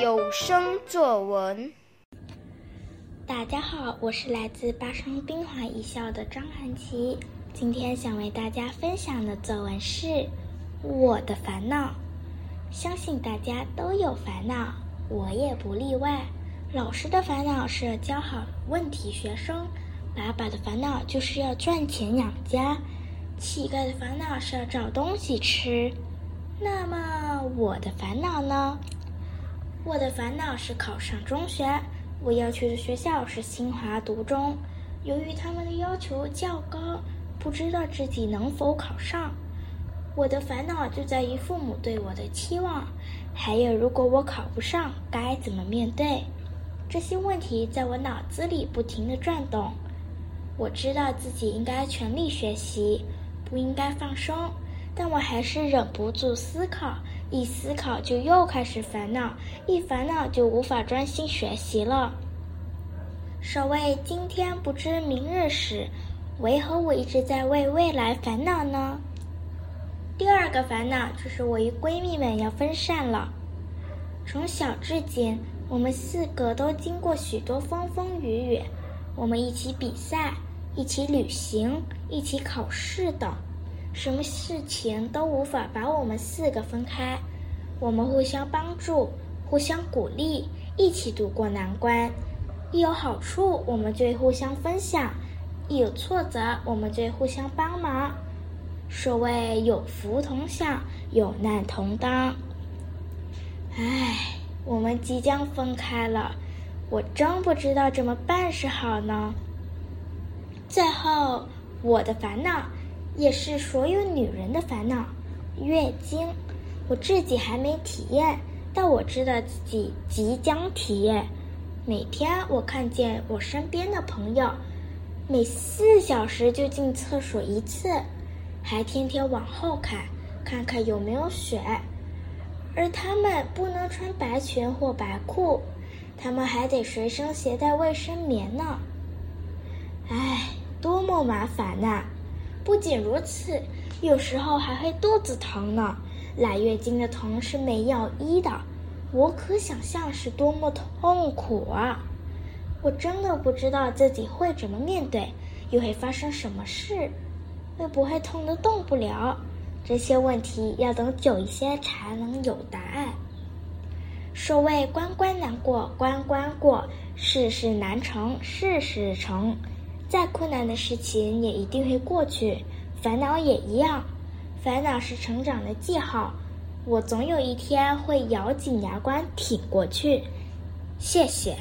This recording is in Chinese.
有声作文。大家好，我是来自巴生滨华艺校的张涵琪，今天想为大家分享的作文是《我的烦恼》。相信大家都有烦恼，我也不例外。老师的烦恼是教好问题学生，爸爸的烦恼就是要赚钱养家，乞丐的烦恼是要找东西吃。那么我的烦恼呢？我的烦恼是考上中学，我要去的学校是清华读中。由于他们的要求较高，不知道自己能否考上。我的烦恼就在于父母对我的期望，还有如果我考不上，该怎么面对？这些问题在我脑子里不停地转动。我知道自己应该全力学习，不应该放松，但我还是忍不住思考。一思考就又开始烦恼，一烦恼就无法专心学习了。所谓今天不知明日事，为何我一直在为未来烦恼呢？第二个烦恼就是我与闺蜜们要分散了。从小至今，我们四个都经过许多风风雨雨，我们一起比赛，一起旅行，一起考试等。什么事情都无法把我们四个分开，我们互相帮助，互相鼓励，一起度过难关。一有好处，我们就互相分享；一有挫折，我们就互相帮忙。所谓有福同享，有难同当。唉，我们即将分开了，我真不知道怎么办是好呢。最后，我的烦恼。也是所有女人的烦恼，月经。我自己还没体验，但我知道自己即将体验。每天我看见我身边的朋友，每四小时就进厕所一次，还天天往后看，看看有没有血。而他们不能穿白裙或白裤，他们还得随身携带卫生棉呢。唉，多么麻烦呐！不仅如此，有时候还会肚子疼呢。来月经的疼是没药医的，我可想象是多么痛苦啊！我真的不知道自己会怎么面对，又会发生什么事，会不会痛得动不了？这些问题要等久一些才能有答案。所谓关关难过关关过，事事难成事事成。再困难的事情也一定会过去，烦恼也一样。烦恼是成长的记号，我总有一天会咬紧牙关挺过去。谢谢。